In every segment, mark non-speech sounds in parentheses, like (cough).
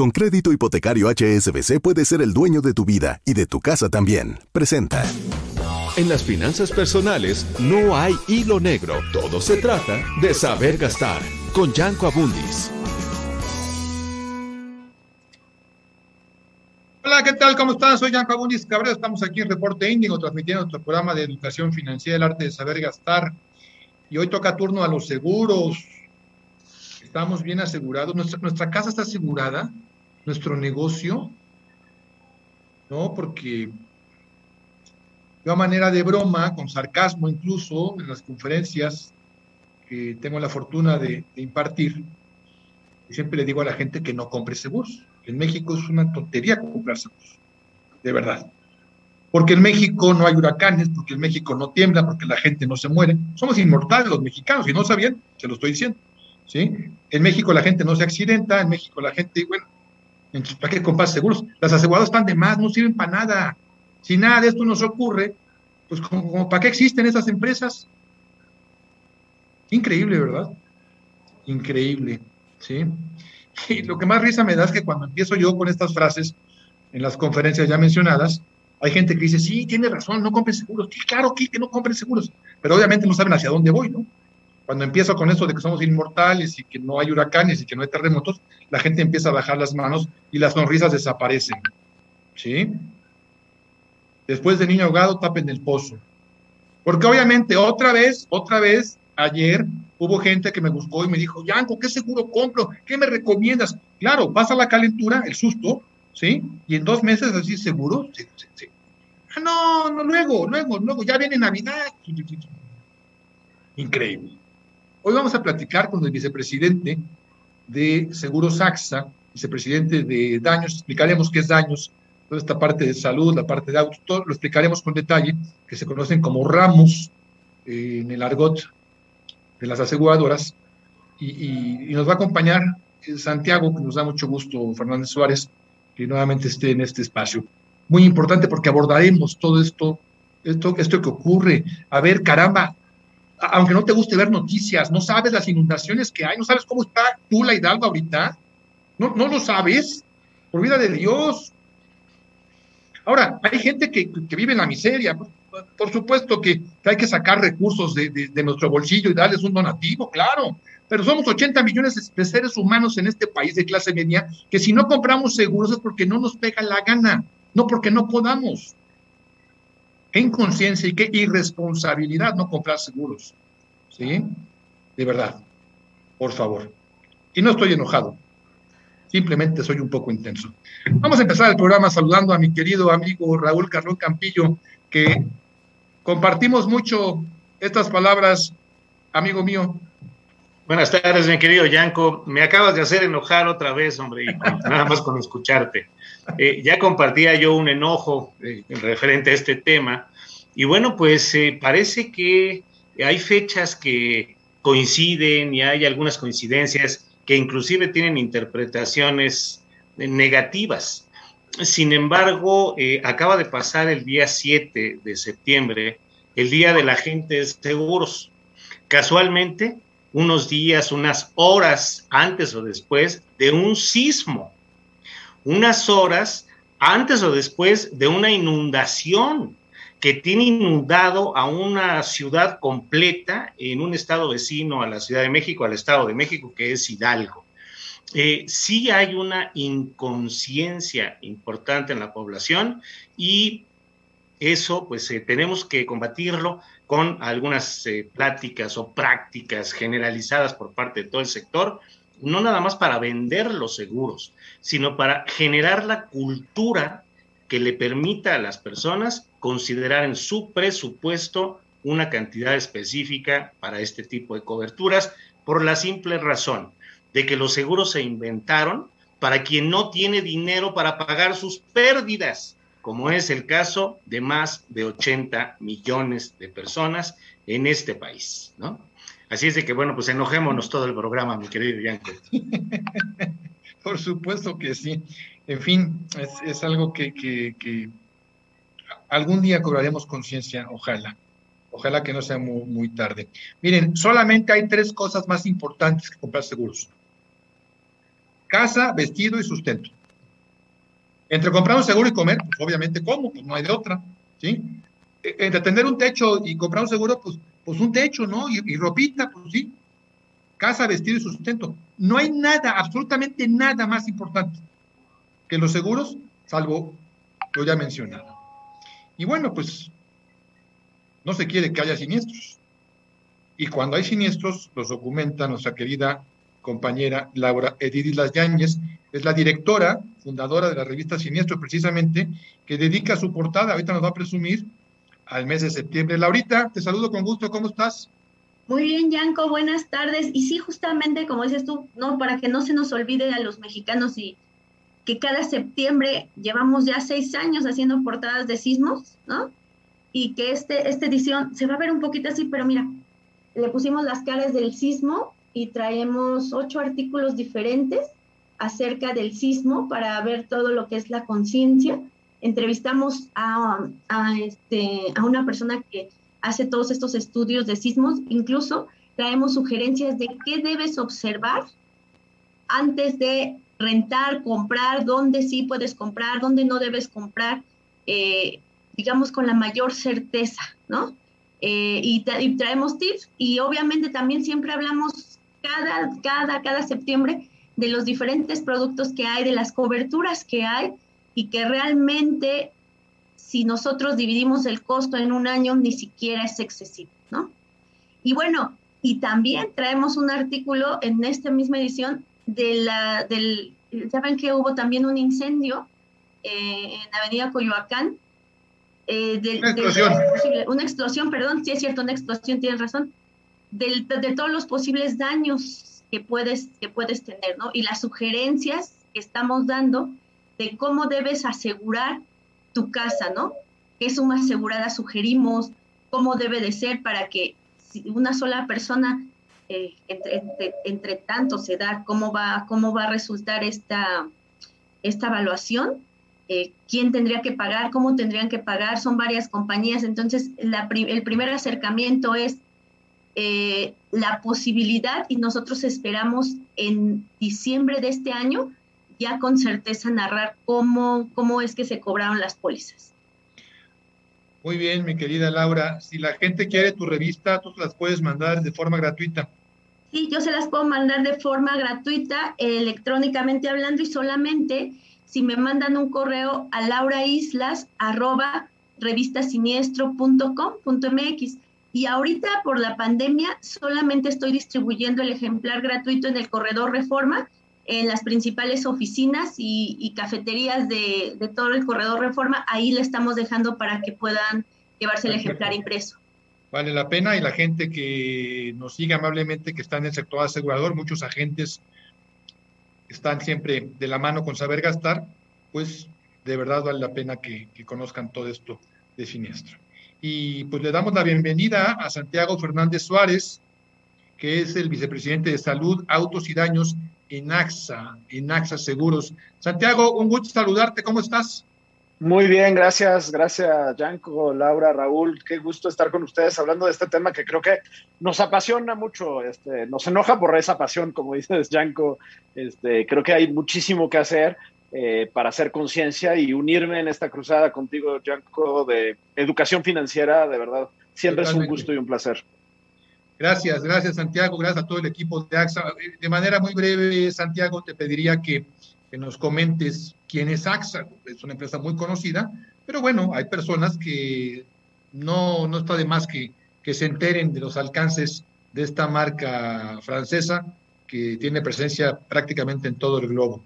Con crédito hipotecario HSBC puedes ser el dueño de tu vida y de tu casa también. Presenta. En las finanzas personales no hay hilo negro. Todo se trata de saber gastar. Con Yanko Abundis. Hola, ¿qué tal? ¿Cómo están? Soy Yanko Abundis Cabrera. Estamos aquí en Reporte Índigo transmitiendo nuestro programa de educación financiera, el arte de saber gastar. Y hoy toca turno a los seguros. Estamos bien asegurados. Nuestra, nuestra casa está asegurada nuestro negocio, ¿no? Porque yo a manera de broma, con sarcasmo incluso, en las conferencias que tengo la fortuna de, de impartir, siempre le digo a la gente que no compre seguros. En México es una tontería comprar seguros, de verdad. Porque en México no hay huracanes, porque en México no tiembla, porque la gente no se muere. Somos inmortales los mexicanos, y no sabían, se lo estoy diciendo. ¿sí? En México la gente no se accidenta, en México la gente, bueno, entonces, ¿para qué comprar seguros? Las aseguradoras están de más, no sirven para nada. Si nada de esto nos ocurre, pues como, ¿para qué existen esas empresas? Increíble, ¿verdad? Increíble, ¿sí? Y lo que más risa me da es que cuando empiezo yo con estas frases en las conferencias ya mencionadas, hay gente que dice, sí, tiene razón, no compren seguros. Sí, claro que, que no compren seguros, pero obviamente no saben hacia dónde voy, ¿no? Cuando empiezo con eso de que somos inmortales y que no hay huracanes y que no hay terremotos, la gente empieza a bajar las manos y las sonrisas desaparecen. ¿Sí? Después de niño ahogado, tapen el pozo. Porque obviamente otra vez, otra vez, ayer hubo gente que me buscó y me dijo, Yanko, ¿qué seguro compro? ¿Qué me recomiendas? Claro, pasa la calentura, el susto, ¿sí? Y en dos meses así seguro. Ah, no, no, luego, luego, luego, ya viene Navidad. Increíble. Hoy vamos a platicar con el vicepresidente de Seguros AXA, vicepresidente de daños, explicaremos qué es daños, toda esta parte de salud, la parte de autos, todo lo explicaremos con detalle, que se conocen como ramos eh, en el argot de las aseguradoras, y, y, nos va a acompañar Santiago, que nos da mucho gusto, Fernández Suárez, que nuevamente esté en este espacio. Muy importante porque abordaremos todo esto, esto, esto que ocurre. A ver, caramba, aunque no te guste ver noticias, no sabes las inundaciones que hay, no sabes cómo está Tula Hidalgo ahorita, no, no lo sabes, por vida de Dios. Ahora, hay gente que, que vive en la miseria, por supuesto que, hay que sacar recursos de, de, de, nuestro bolsillo y darles un donativo, claro, pero somos 80 millones de seres humanos en este país de clase media que si no compramos seguros es porque no nos pega la gana, no porque no podamos. Qué inconsciencia y qué irresponsabilidad no comprar seguros. ¿Sí? De verdad. Por favor. Y no estoy enojado. Simplemente soy un poco intenso. Vamos a empezar el programa saludando a mi querido amigo Raúl Carlón Campillo, que compartimos mucho estas palabras, amigo mío. Buenas tardes, mi querido Yanko. Me acabas de hacer enojar otra vez, hombre, nada más con escucharte. Eh, ya compartía yo un enojo eh, referente a este tema. Y bueno, pues eh, parece que hay fechas que coinciden y hay algunas coincidencias que inclusive tienen interpretaciones negativas. Sin embargo, acaba de pasar el día 7 de septiembre, el Día de la Gente de Seguros. Casualmente, unos días, unas horas antes o después de un sismo unas horas antes o después de una inundación que tiene inundado a una ciudad completa en un estado vecino a la Ciudad de México, al Estado de México, que es Hidalgo. Eh, sí hay una inconsciencia importante en la población y eso pues eh, tenemos que combatirlo con algunas eh, pláticas o prácticas generalizadas por parte de todo el sector, no nada más para vender los seguros, sino para generar la cultura que le permita a las personas considerar en su presupuesto una cantidad específica para este tipo de coberturas, por la simple razón de que los seguros se inventaron para quien no tiene dinero para pagar sus pérdidas, como es el caso de más de 80 millones de personas en este país, ¿no? Así es de que, bueno, pues enojémonos todo el programa, mi querido Bianco. (laughs) Por supuesto que sí. En fin, es, algo que, algún día cobraremos conciencia, ojalá. Ojalá que no sea muy, tarde. Miren, solamente hay tres cosas más importantes que comprar seguros. Casa, vestido y sustento. Entre comprar un seguro y comer, pues obviamente como, pues no hay de otra, ¿sí? E, entre tener un techo y comprar un seguro, pues, pues un techo, ¿no? Y, y ropita, pues sí. Casa, vestido y sustento. No hay nada, absolutamente nada más importante que los seguros, salvo lo ya mencionado. Y bueno, pues no se quiere que haya siniestros. Y cuando hay siniestros, los documenta nuestra querida compañera Laura Edidis Las Yáñez, es la directora, fundadora de la revista Siniestro, precisamente, que dedica su portada, ahorita nos va a presumir, al mes de septiembre. Laurita, te saludo con gusto, ¿cómo estás? Muy bien, Yanko, buenas tardes. Y sí, justamente, como dices tú, no, para que no se nos olvide a los mexicanos y que cada septiembre llevamos ya seis años haciendo portadas de sismos, ¿no? Y que este, esta edición se va a ver un poquito así, pero mira, le pusimos las caras del sismo y traemos ocho artículos diferentes acerca del sismo para ver todo lo que es la conciencia. Entrevistamos a, a, este, a una persona que hace todos estos estudios de sismos, incluso traemos sugerencias de qué debes observar antes de rentar, comprar, dónde sí puedes comprar, dónde no debes comprar, eh, digamos con la mayor certeza, ¿no? Eh, y, traemos tips y obviamente también siempre hablamos cada, cada, cada septiembre de los diferentes productos que hay, de las coberturas que hay y que realmente si nosotros dividimos el costo en un año ni siquiera es excesivo, ¿no? Y bueno, y también traemos un artículo en esta misma edición de la, del, ya ven que hubo también un incendio eh, en Avenida Coyoacán. Eh, una explosión. una explosión, perdón, sí es cierto, una explosión, tienes razón, de, de todos los posibles daños que puedes, que puedes tener, ¿no? Y las sugerencias que estamos dando de cómo debes asegurar tu casa, ¿no? ¿Qué suma asegurada sugerimos? ¿Cómo debe de ser para que si una sola persona eh, entre, entre, tanto se da cómo va, cómo va a resultar esta, esta evaluación, eh, quién tendría que pagar, cómo tendrían que pagar, son varias compañías, entonces la, el primer acercamiento es eh, la posibilidad y nosotros esperamos en diciembre de este año ya con certeza narrar cómo, cómo es que se cobraron las pólizas. Muy bien, mi querida Laura. Si la gente quiere tu revista, tú las puedes mandar de forma gratuita. Sí, yo se las puedo mandar de forma gratuita, electrónicamente hablando y solamente si me mandan un correo a lauraislas arroba revistasinieestro.com.mx. Y ahorita por la pandemia solamente estoy distribuyendo el ejemplar gratuito en el corredor Reforma, en las principales oficinas y, cafeterías de, de, todo el corredor Reforma. Ahí le estamos dejando para que puedan llevarse el ejemplar impreso vale la pena y la gente que nos sigue amablemente, que está en el sector asegurador, muchos agentes están siempre de la mano con saber gastar, pues de verdad vale la pena que, conozcan todo esto de siniestro. Y pues le damos la bienvenida a Santiago Fernández Suárez, que es el vicepresidente de Salud, Autos y Daños en AXA, en AXA Seguros. Santiago, un gusto saludarte, ¿cómo estás? Muy bien, gracias, gracias Yanko, Laura, Raúl, qué gusto estar con ustedes hablando de este tema que creo que nos apasiona mucho, este, nos enoja por esa pasión, como (laughs) dices Yanko, este, creo que hay muchísimo que hacer eh, para hacer conciencia y unirme en esta cruzada contigo, Janko, de educación financiera, de verdad. Siempre es un gusto y un placer. Gracias, gracias Santiago, gracias a todo el equipo de AXA. De manera muy breve, Santiago, te pediría que, nos comentes quién es AXA. Es una empresa muy conocida, pero bueno, hay personas que no, no está de más que, que se enteren de los alcances de esta marca francesa que tiene presencia prácticamente en todo el globo.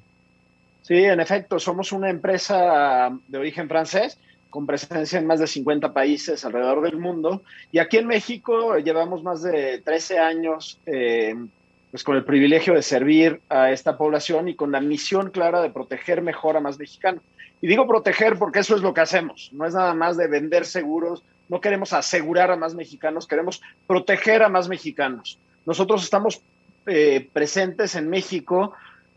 Sí, en efecto, somos una empresa de origen francés con presencia en más de 50 países alrededor del mundo. Y aquí en México llevamos más de 13 años eh, pues con el privilegio de servir a esta población y con la misión clara de proteger mejor a más mexicanos. Y digo proteger porque eso es lo que hacemos. No es nada más de vender seguros, no queremos asegurar a más mexicanos, queremos proteger a más mexicanos. Nosotros estamos eh, presentes en México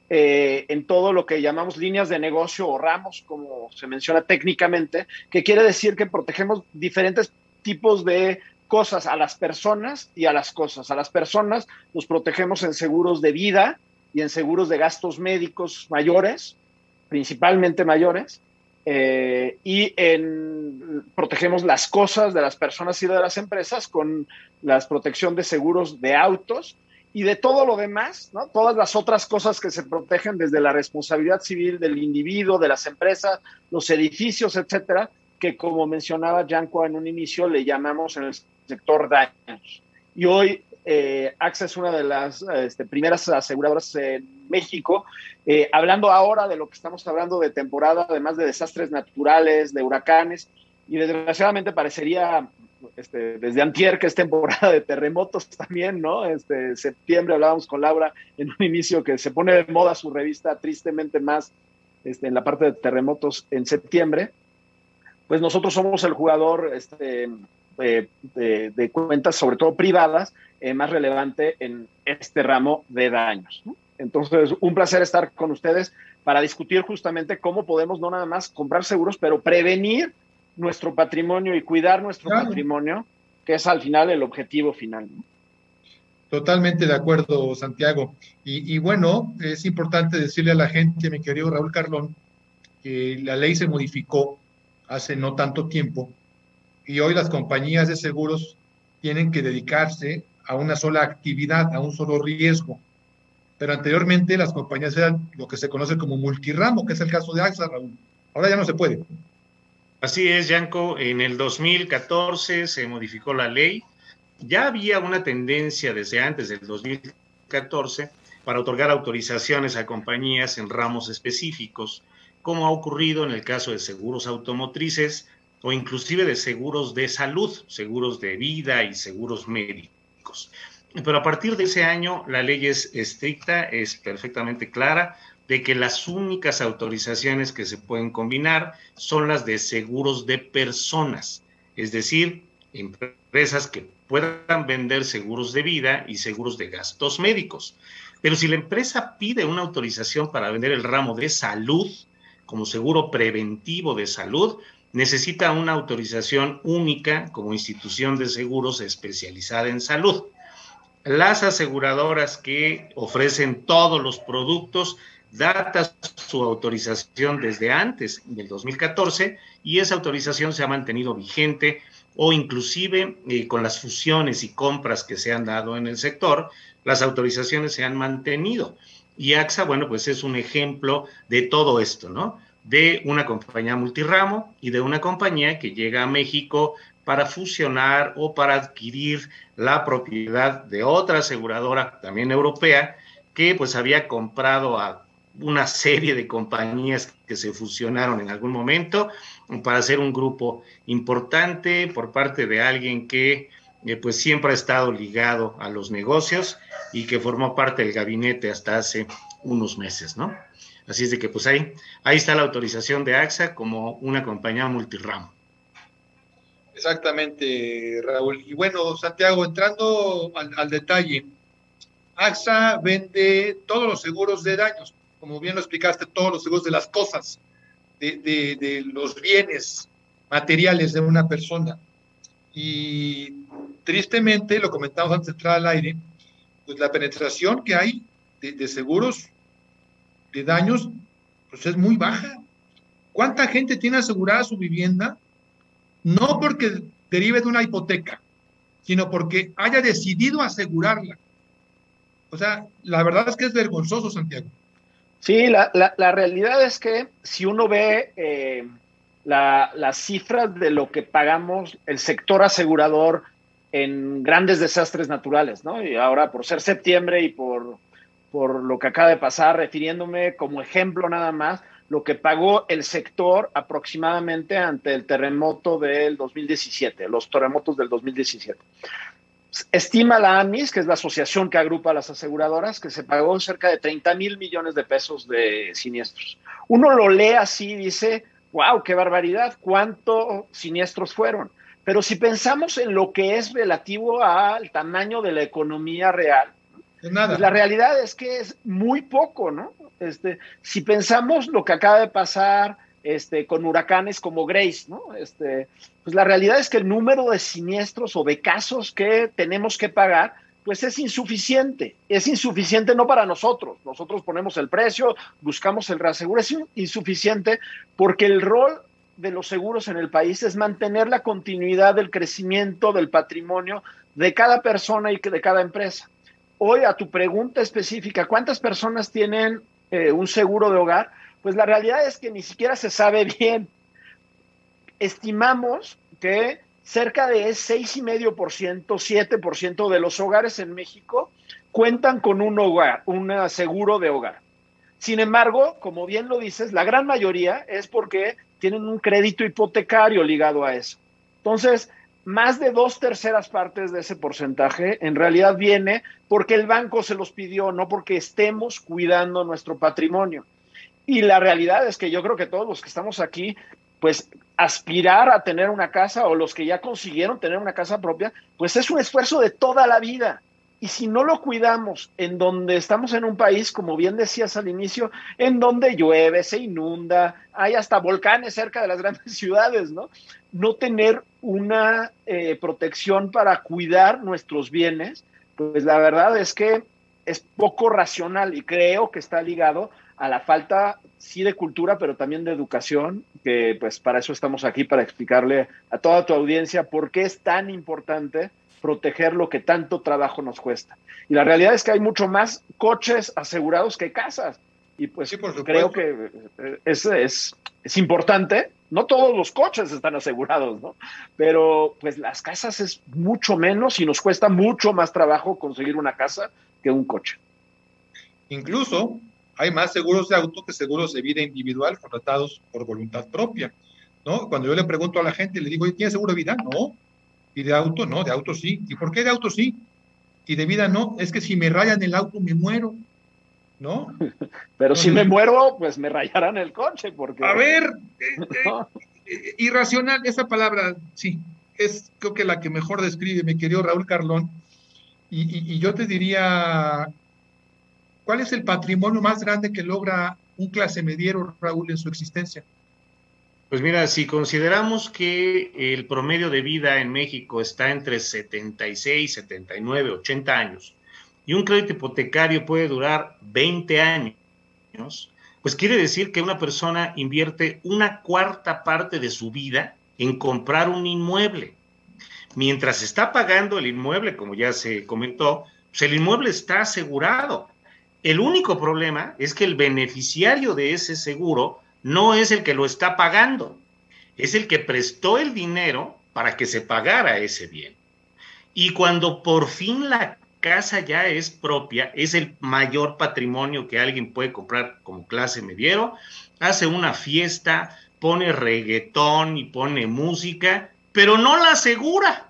eh, en todo lo que llamamos líneas de negocio o ramos, como se menciona técnicamente, que quiere decir que protegemos diferentes tipos de cosas a las personas y a las cosas. A las personas nos protegemos en seguros de vida y en seguros de gastos médicos mayores, principalmente mayores, eh, y en, protegemos las cosas de las personas y de las empresas con la protección de seguros de autos y de todo lo demás, ¿no? Todas las otras cosas que se protegen desde la responsabilidad civil del individuo, de las empresas, los edificios, etcétera, que como mencionaba Janko en un inicio, le llamamos en el sector daños. Y hoy eh, AXA es una de las este, primeras aseguradoras en México, eh, hablando ahora de lo que estamos hablando de temporada, además de desastres naturales, de huracanes, y desgraciadamente parecería este, desde antier, que es temporada de terremotos también, ¿no? Este, septiembre hablábamos con Laura en un inicio que se pone de moda su revista, tristemente más este, en la parte de terremotos en septiembre. Pues nosotros somos el jugador este, de, cuentas, sobre todo privadas, eh, más relevante en este ramo de daños. Entonces, un placer estar con ustedes para discutir justamente cómo podemos no nada más comprar seguros, pero prevenir nuestro patrimonio y cuidar nuestro patrimonio, que es al final el objetivo final. Totalmente de acuerdo, Santiago. Y, bueno, es importante decirle a la gente, mi querido Raúl Carlón, que la ley se modificó hace no tanto tiempo y hoy las compañías de seguros tienen que dedicarse a una sola actividad, a un solo riesgo. Pero anteriormente las compañías eran lo que se conoce como multiramo, que es el caso de AXA, Raúl. Ahora ya no se puede. Así es, Yanko. En el 2014 se modificó la ley. Ya había una tendencia desde antes del 2014 para otorgar autorizaciones a compañías en ramos específicos, como ha ocurrido en el caso de seguros automotrices o inclusive de seguros de salud, seguros de vida y seguros médicos. Pero a partir de ese año la ley es estricta, es perfectamente clara, de que las únicas autorizaciones que se pueden combinar son las de seguros de personas, es decir, empresas que puedan vender seguros de vida y seguros de gastos médicos. Pero si la empresa pide una autorización para vender el ramo de salud, como seguro preventivo de salud, necesita una autorización única como institución de seguros especializada en salud. Las aseguradoras que ofrecen todos los productos data su autorización desde antes del 2014 y esa autorización se ha mantenido vigente o inclusive eh, con las fusiones y compras que se han dado en el sector, las autorizaciones se han mantenido. Y AXA, bueno, pues es un ejemplo de todo esto, ¿no? De una compañía multiramo y de una compañía que llega a México para fusionar o para adquirir la propiedad de otra aseguradora, también europea, que pues había comprado a una serie de compañías que se fusionaron en algún momento para hacer un grupo importante por parte de alguien que eh, pues siempre ha estado ligado a los negocios y que formó parte del gabinete hasta hace unos meses, ¿no? Así es de que pues ahí, ahí está la autorización de AXA como una compañía multiramo. Exactamente, Raúl. Y bueno, Santiago, entrando al, al detalle, AXA vende todos los seguros de daños, como bien lo explicaste, todos los seguros de las cosas, de, los bienes materiales de una persona. Y tristemente, lo comentamos antes de entrar al aire, pues la penetración que hay de, seguros de daños pues es muy baja. ¿Cuánta gente tiene asegurada su vivienda? No porque derive de una hipoteca, sino porque haya decidido asegurarla. O sea, la verdad es que es vergonzoso, Santiago. Sí, la, realidad es que si uno ve eh, las cifras de lo que pagamos el sector asegurador en grandes desastres naturales, ¿no? Y ahora por ser septiembre y por, por lo que acaba de pasar, refiriéndome como ejemplo nada más, lo que pagó el sector aproximadamente ante el terremoto del 2017, los terremotos del 2017. Estima la AMIS, que es la asociación que agrupa a las aseguradoras, que se pagó cerca de 30 mil millones de pesos de siniestros. Uno lo lee así y dice, wow, qué barbaridad, cuántos siniestros fueron. Pero si pensamos en lo que es relativo al tamaño de la economía real, pues la realidad es que es muy poco, ¿no? Este, si pensamos lo que acaba de pasar este, con huracanes como Grace, ¿no? Este, pues la realidad es que el número de siniestros o de casos que tenemos que pagar, pues es insuficiente. Es insuficiente no para nosotros. Nosotros ponemos el precio, buscamos el reaseguro. Es insuficiente porque el rol de los seguros en el país es mantener la continuidad del crecimiento del patrimonio de cada persona y de cada empresa. Hoy a tu pregunta específica, ¿cuántas personas tienen eh, un seguro de hogar, pues la realidad es que ni siquiera se sabe bien. Estimamos que cerca de 6,5%, 7% de los hogares en México cuentan con un hogar, un seguro de hogar. Sin embargo, como bien lo dices, la gran mayoría es porque tienen un crédito hipotecario ligado a eso. Entonces, más de dos terceras partes de ese porcentaje en realidad viene porque el banco se los pidió, no porque estemos cuidando nuestro patrimonio. Y la realidad es que yo creo que todos los que estamos aquí, pues aspirar a tener una casa o los que ya consiguieron tener una casa propia, pues es un esfuerzo de toda la vida. Y si no lo cuidamos en donde estamos en un país, como bien decías al inicio, en donde llueve, se inunda, hay hasta volcanes cerca de las (laughs) grandes ciudades, ¿no? No tener una eh, protección para cuidar nuestros bienes, pues la verdad es que es poco racional y creo que está ligado a la falta, sí, de cultura, pero también de educación, que pues para eso estamos aquí, para explicarle a toda tu audiencia por qué es tan importante proteger lo que tanto trabajo nos cuesta. Y la realidad es que hay mucho más coches asegurados que casas. Y pues creo que eh, es, es, es, importante. No todos los coches están asegurados, ¿no? Pero pues las casas es mucho menos y nos cuesta mucho más trabajo conseguir una casa que un coche. Incluso hay más seguros de auto que seguros de vida individual contratados por voluntad propia, ¿no? Cuando yo le pregunto a la gente, le digo, ¿tiene seguro de vida? No, y de auto, no, de auto sí. ¿Y por qué de auto sí? Y de vida no. Es que si me rayan el auto me muero. ¿No? (laughs) Pero si me muero, pues me rayarán el coche. Porque... A ver, (laughs) eh, eh, eh, irracional, esa palabra, sí, es creo que la que mejor describe mi querido Raúl Carlón. Y, y yo te diría, ¿cuál es el patrimonio más grande que logra un clase mediero, Raúl, en su existencia? Pues mira, si consideramos que el promedio de vida en México está entre 76, 79, 80 años y un crédito hipotecario puede durar 20 años, pues quiere decir que una persona invierte una cuarta parte de su vida en comprar un inmueble. Mientras está pagando el inmueble, como ya se comentó, pues el inmueble está asegurado. El único problema es que el beneficiario de ese seguro no es el que lo está pagando, es el que prestó el dinero para que se pagara ese bien. Y cuando por fin la casa ya es propia, es el mayor patrimonio que alguien puede comprar como clase mediero, hace una fiesta, pone reggaetón y pone música, pero no la asegura.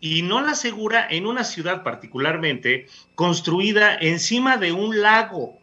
Y no la asegura en una ciudad particularmente construida encima de un lago,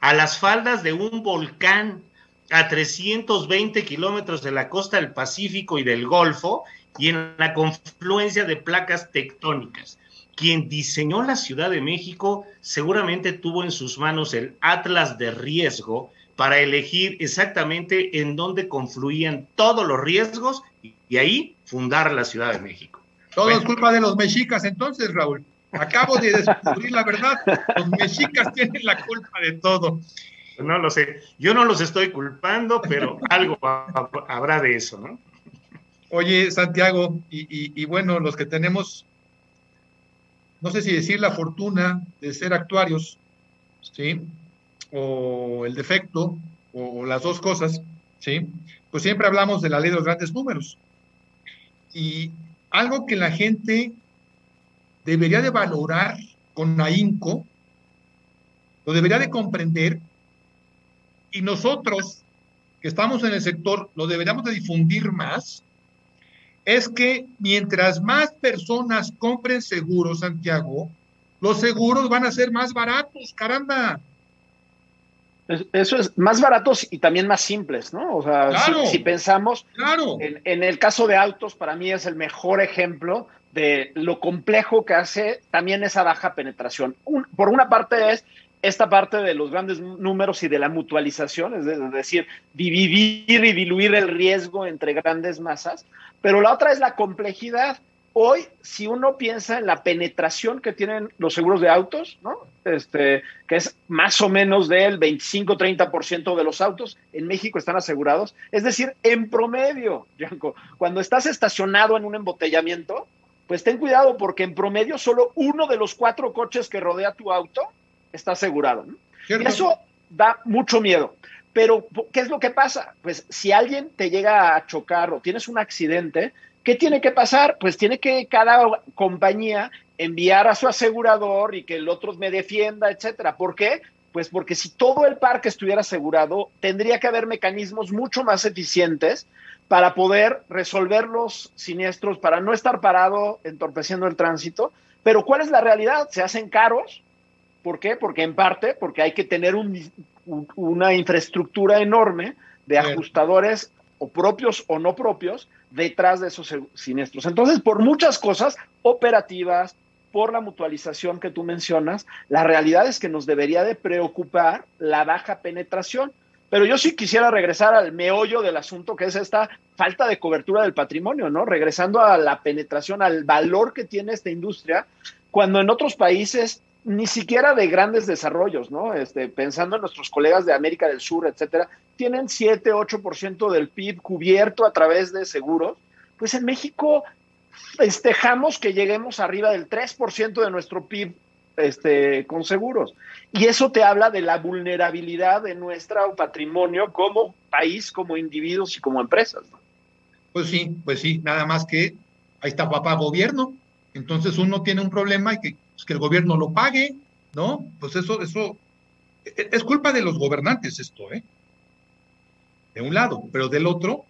a las faldas de un volcán, a 320 kilómetros de la costa del Pacífico y del Golfo y en la confluencia de placas tectónicas. Quien diseñó la Ciudad de México seguramente tuvo en sus manos el atlas de riesgo para elegir exactamente en dónde confluían todos los riesgos y ahí fundar la Ciudad de México. Todo es culpa de los mexicas entonces, Raúl. Acabo de descubrir la verdad. Los mexicas tienen la culpa de todo. no lo sé. Yo no los estoy culpando, pero algo habrá de eso, ¿no? Oye, Santiago, y, bueno, los que tenemos, no sé si decir la fortuna de ser actuarios, ¿sí? O el defecto, o, las dos cosas, ¿sí? Pues siempre hablamos de la ley de los grandes números. Y algo que la gente debería de valorar con ahínco, lo debería de comprender, y nosotros que estamos en el sector lo deberíamos de difundir más, es que mientras más personas compren seguros, Santiago, los seguros van a ser más baratos, caramba. Eso es más baratos y también más simples, ¿no? O sea, si, pensamos claro. en, el caso de autos, para mí es el mejor ejemplo de lo complejo que hace también esa baja penetración. por una parte es esta parte de los grandes números y de la mutualización, es decir, dividir y diluir el riesgo entre grandes masas, pero la otra es la complejidad. Hoy, si uno piensa en la penetración que tienen los seguros de autos, ¿no? Este, que es más o menos del 25-30% de los autos en México están asegurados. Es decir, en promedio, Yanko, cuando estás estacionado en un embotellamiento, pues ten cuidado porque en promedio solo uno de los cuatro coches que rodea tu auto está asegurado. Y eso da mucho miedo. Pero, ¿qué es lo que pasa? Pues si alguien te llega a chocar o tienes un accidente, ¿qué tiene que pasar? Pues tiene que cada compañía enviar a su asegurador y que el otro me defienda, etcétera. ¿Por qué? Pues porque si todo el parque estuviera asegurado, tendría que haber mecanismos mucho más eficientes para poder resolver los siniestros, para no estar parado entorpeciendo el tránsito. Pero ¿cuál es la realidad? Se hacen caros, ¿Por qué? Porque en parte, porque hay que tener una infraestructura enorme de ajustadores o propios o no propios detrás de esos siniestros. Entonces, por muchas cosas operativas, por la mutualización que tú mencionas, la realidad es que nos debería de preocupar la baja penetración. Pero yo sí quisiera regresar al meollo del asunto, que es esta falta de cobertura del patrimonio, ¿no? Regresando a la penetración, al valor que tiene esta industria, cuando en otros países ni siquiera de grandes desarrollos, ¿no? Este, pensando en nuestros colegas de América del Sur, etcétera, tienen 7, 8% del PIB cubierto a través de seguros, pues en México festejamos que lleguemos arriba del 3% de nuestro PIB este, con seguros. Y eso te habla de la vulnerabilidad de nuestro patrimonio como país, como individuos y como empresas. Pues sí, pues sí, nada más que ahí está papá gobierno. Entonces uno tiene un problema y que pues, que el gobierno lo pague, ¿no? Pues eso, eso e, es culpa de los gobernantes esto, ¿eh? De un lado, pero del otro,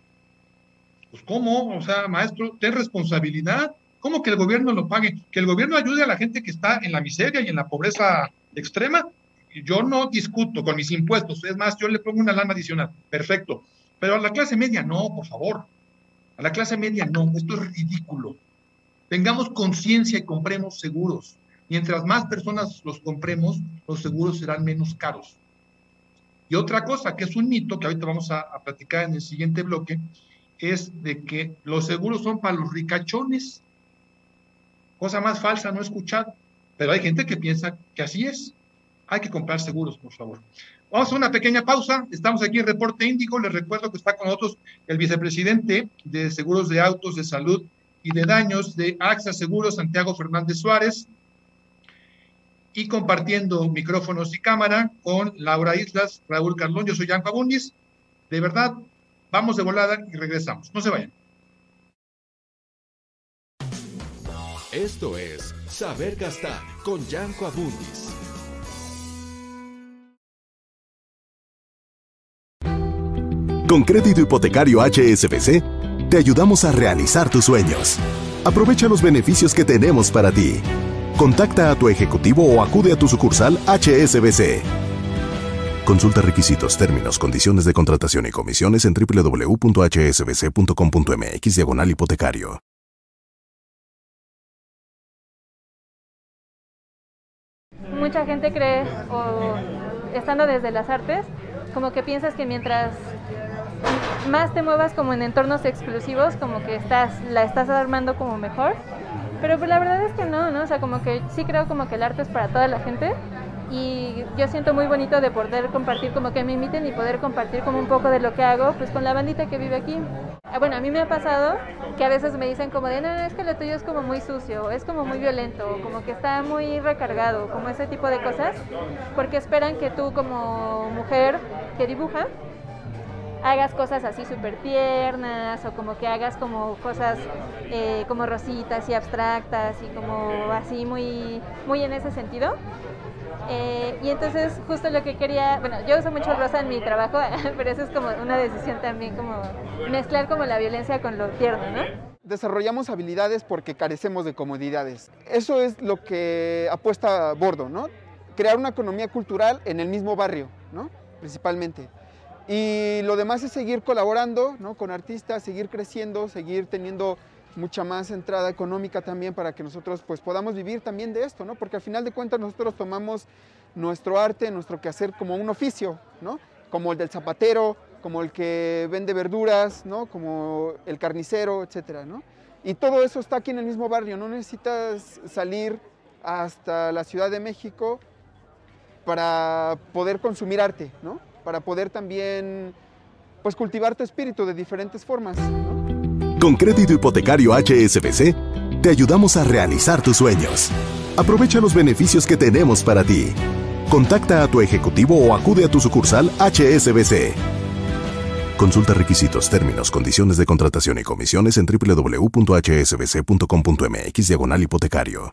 pues cómo, o sea, maestro, ten responsabilidad. ¿Cómo que el gobierno lo pague? Que el gobierno ayude a la gente que está en la miseria y en la pobreza extrema. Yo no discuto con mis impuestos, es más, yo le pongo una lana adicional, perfecto. Pero a la clase media no, por favor. A la clase media no, esto es ridículo. Tengamos conciencia y compremos seguros. Mientras más personas los compremos, los seguros serán menos caros. Y otra cosa que es un mito que ahorita vamos a, platicar en el siguiente bloque, es de que los seguros son para los ricachones. Cosa más falsa, no he escuchado. Pero hay gente que piensa que así es. Hay que comprar seguros, por favor. Vamos a una pequeña pausa. Estamos aquí en Reporte Índigo. Les recuerdo que está con nosotros el vicepresidente de Seguros de Autos, de Salud y de Daños de AXA Seguros, Santiago Fernández Suárez y compartiendo micrófonos y cámara con Laura Islas, Raúl Carlón, yo soy Jan Abundis. De verdad, vamos de volada y regresamos. No se vayan. Esto es Saber Gastar con Yanko Abundis. Con crédito hipotecario HSBC, te ayudamos a realizar tus sueños. Aprovecha los beneficios que tenemos para ti. Contacta a tu ejecutivo o acude a tu sucursal HSBC. Consulta requisitos, términos, condiciones de contratación y comisiones en www.hsbc.com.mx diagonal hipotecario. Mucha gente cree, o estando desde las artes, como que piensas que mientras más te muevas como en entornos exclusivos, como que estás, la estás armando como mejor pero pues la verdad es que no, ¿no? O sea, como que sí creo como que el arte es para toda la gente y yo siento muy bonito de poder compartir, como que me inviten y poder compartir como un poco de lo que hago, pues con la bandita que vive aquí. Ah, bueno, a mí me ha pasado que a veces me dicen como de, no, es que lo tuyo es como muy sucio, es como muy violento, como que está muy recargado, como ese tipo de cosas, porque esperan que tú como mujer que dibuja, hagas cosas así súper tiernas o como que hagas como cosas eh, como rositas y abstractas y como así muy, muy en ese sentido. Eh, y entonces justo lo que quería, bueno, yo uso mucho rosa en mi trabajo, (laughs) pero eso es como una decisión también, como mezclar como la violencia con lo tierno, ¿no? Desarrollamos habilidades porque carecemos de comodidades. Eso es lo que apuesta Bordo, ¿no? Crear una economía cultural en el mismo barrio, ¿no? Principalmente. Y lo demás es seguir colaborando ¿no? con artistas, seguir creciendo, seguir teniendo mucha más entrada económica también para que nosotros pues podamos vivir también de esto, ¿no? Porque al final de cuentas nosotros tomamos nuestro arte, nuestro quehacer como un oficio, ¿no? Como el del zapatero, como el que vende verduras, ¿no? Como el carnicero, etcétera, ¿no? Y todo eso está aquí en el mismo barrio, no necesitas salir hasta la Ciudad de México para poder consumir arte, ¿no? Para poder también pues cultivar tu espíritu de diferentes formas. Con crédito hipotecario HSBC, te ayudamos a realizar tus sueños. Aprovecha los beneficios que tenemos para ti. Contacta a tu ejecutivo o acude a tu sucursal HSBC. Consulta requisitos, términos, condiciones de contratación y comisiones en www.hsbc.com.mx diagonal hipotecario.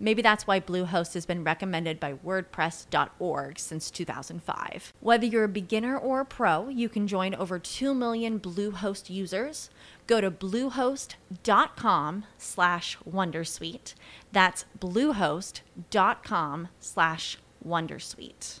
Maybe that's why Bluehost has been recommended by WordPress.org since 2005. Whether you're a beginner or a pro, you can join over 2 million Bluehost users. Go to bluehost.com slash wondersuite. That's bluehost.com slash wondersuite.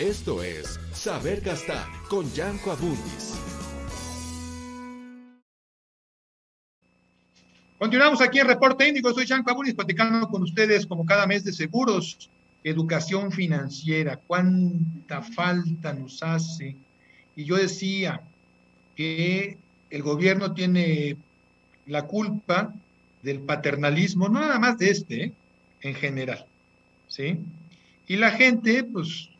Esto es Saber Gastar con Yanko Abundis. Continuamos aquí en Reporte Índigo. Soy Yanko Abundis platicando con ustedes como cada mes de seguros, educación financiera, cuánta falta nos hace. Y yo decía que el gobierno tiene la culpa del paternalismo, no nada más de este, ¿eh? en general, ¿sí? Y la gente, pues,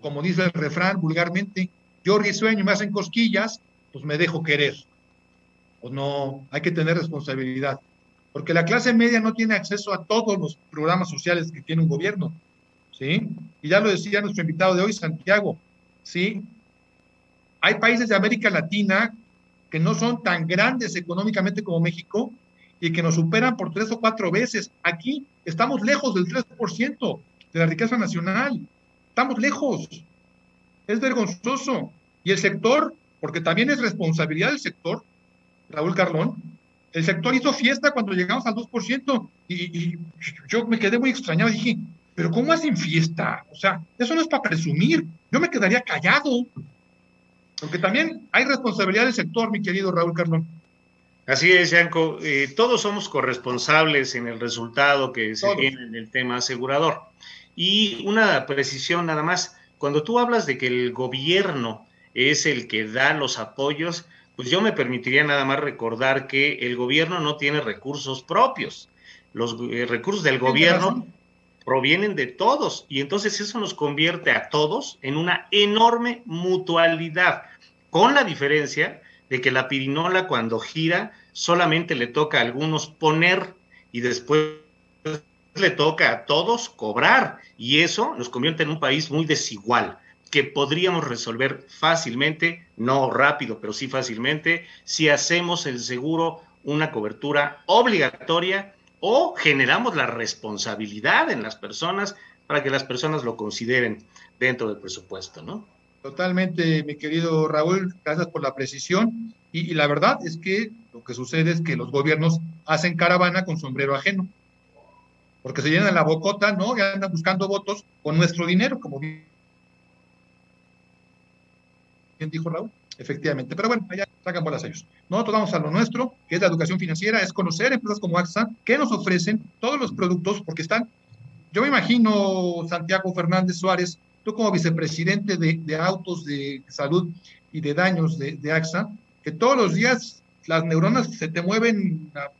como dice el refrán vulgarmente, yo risueño, me hacen cosquillas, pues me dejo querer. Pues no, hay que tener responsabilidad. Porque la clase media no tiene acceso a todos los programas sociales que tiene un gobierno. ¿Sí? Y ya lo decía nuestro invitado de hoy, Santiago. ¿Sí? Hay países de América Latina que no son tan grandes económicamente como México y que nos superan por tres o cuatro veces. Aquí estamos lejos del 3% de la riqueza nacional. Estamos lejos. Es vergonzoso. Y el sector, porque también es responsabilidad del sector, Raúl Carlón, El sector hizo fiesta cuando llegamos al 2% y, y yo me quedé muy extrañado. Dije, pero ¿cómo hacen fiesta? O sea, eso no es para presumir. Yo me quedaría callado. Porque también hay responsabilidad del sector, mi querido Raúl Carlón. Así es, Yanko. Eh, todos somos corresponsables en el resultado que se tiene en el tema asegurador. Y una precisión nada más, cuando tú hablas de que el gobierno es el que da los apoyos, pues yo me permitiría nada más recordar que el gobierno no tiene recursos propios. Los eh, recursos del gobierno provienen de todos. Y entonces eso nos convierte a todos en una enorme mutualidad, con la diferencia de que la pirinola cuando gira solamente le toca a algunos poner y después le toca a todos cobrar y eso nos convierte en un país muy desigual que podríamos resolver fácilmente, no rápido, pero sí fácilmente, si hacemos el seguro una cobertura obligatoria o generamos la responsabilidad en las personas para que las personas lo consideren dentro del presupuesto, ¿no? Totalmente, mi querido Raúl, gracias por la precisión. Y, la verdad es que lo que sucede es que los gobiernos hacen caravana con sombrero ajeno, porque se llenan la bocota, ¿no? Y andan buscando votos con nuestro dinero, como bien dijo Raúl. Efectivamente, pero bueno, allá sacan bolas ellos. Nosotros vamos a lo nuestro, que es la educación financiera, es conocer empresas como AXA que nos ofrecen todos los productos, porque están, yo me imagino, Santiago Fernández Suárez, tú como vicepresidente de, autos de salud y de daños de, de, AXA, que todos los días las neuronas se te mueven a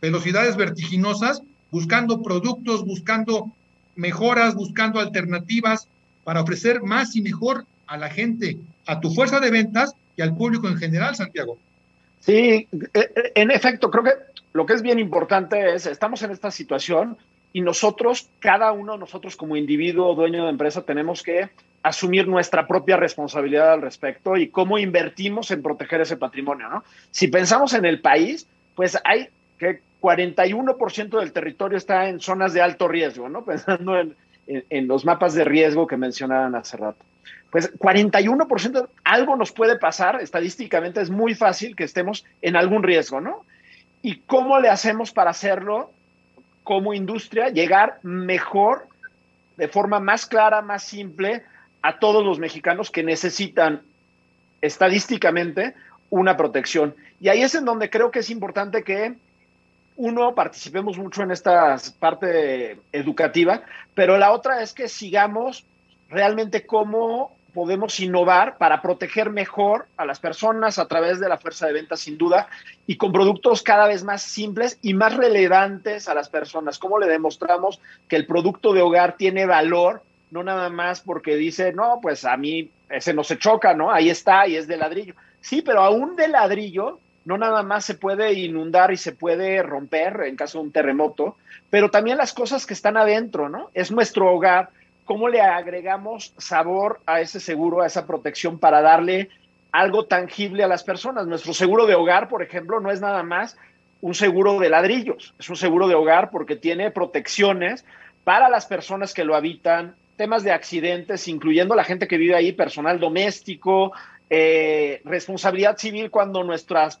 velocidades vertiginosas, buscando productos, buscando mejoras, buscando alternativas para ofrecer más y mejor a la gente, a tu fuerza de ventas y al público en general, Santiago. Sí, e, en efecto, creo que lo que es bien importante es, estamos en esta situación y nosotros, cada uno de nosotros como individuo dueño de empresa, tenemos que asumir nuestra propia responsabilidad al respecto y cómo invertimos en proteger ese patrimonio, ¿no? Si pensamos en el país, pues hay que 41% del territorio está en zonas de alto riesgo, ¿no? (laughs) Pensando en, los mapas de riesgo que mencionaban hace rato. Pues 41%, algo nos puede pasar, estadísticamente es muy fácil que estemos en algún riesgo, ¿no? ¿Y cómo le hacemos para hacerlo como industria? Llegar mejor, de forma más clara, más simple, a todos los mexicanos que necesitan estadísticamente una protección. Y ahí es en donde creo que es importante que uno, participemos mucho en esta parte educativa, pero la otra es que sigamos realmente cómo podemos innovar para proteger mejor a las personas a través de la fuerza de ventas, sin duda, y con productos cada vez más simples y más relevantes a las personas. ¿Cómo le demostramos que el producto de hogar tiene valor? No nada más porque dice, no, pues a mí ese no se choca, ¿no? Ahí está y es de ladrillo. Sí, pero aún de ladrillo no nada más se puede inundar y se puede romper en caso de un terremoto, pero también las cosas que están adentro, ¿no? Es nuestro hogar. ¿Cómo le agregamos sabor a ese seguro, a esa protección para darle algo tangible a las personas? Nuestro seguro de hogar, por ejemplo, no es nada más un seguro de ladrillos, es un seguro de hogar porque tiene protecciones para las personas que lo habitan, temas de accidentes, incluyendo la gente que vive ahí, personal doméstico, eh, responsabilidad civil cuando nuestras,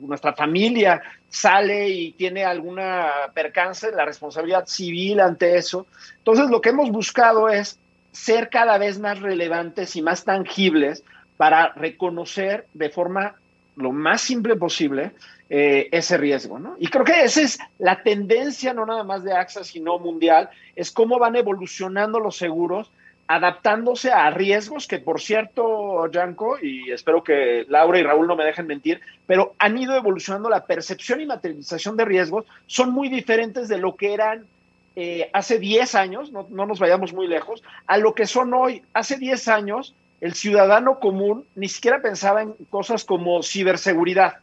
nuestra familia sale y tiene alguna percance, la responsabilidad civil ante eso. Entonces, lo que hemos buscado es ser cada vez más relevantes y más tangibles para reconocer de forma lo más simple posible eh, ese riesgo, ¿no? Y creo que esa es la tendencia, no nada más de AXA, sino mundial, es cómo van evolucionando los seguros adaptándose a riesgos que, por cierto, Yanko, y espero que Laura y Raúl no me dejen mentir, pero han ido evolucionando la percepción y materialización de riesgos, son muy diferentes de lo que eran eh, hace 10 años, no, no, nos vayamos muy lejos, a lo que son hoy. Hace 10 años, el ciudadano común ni siquiera pensaba en cosas como ciberseguridad,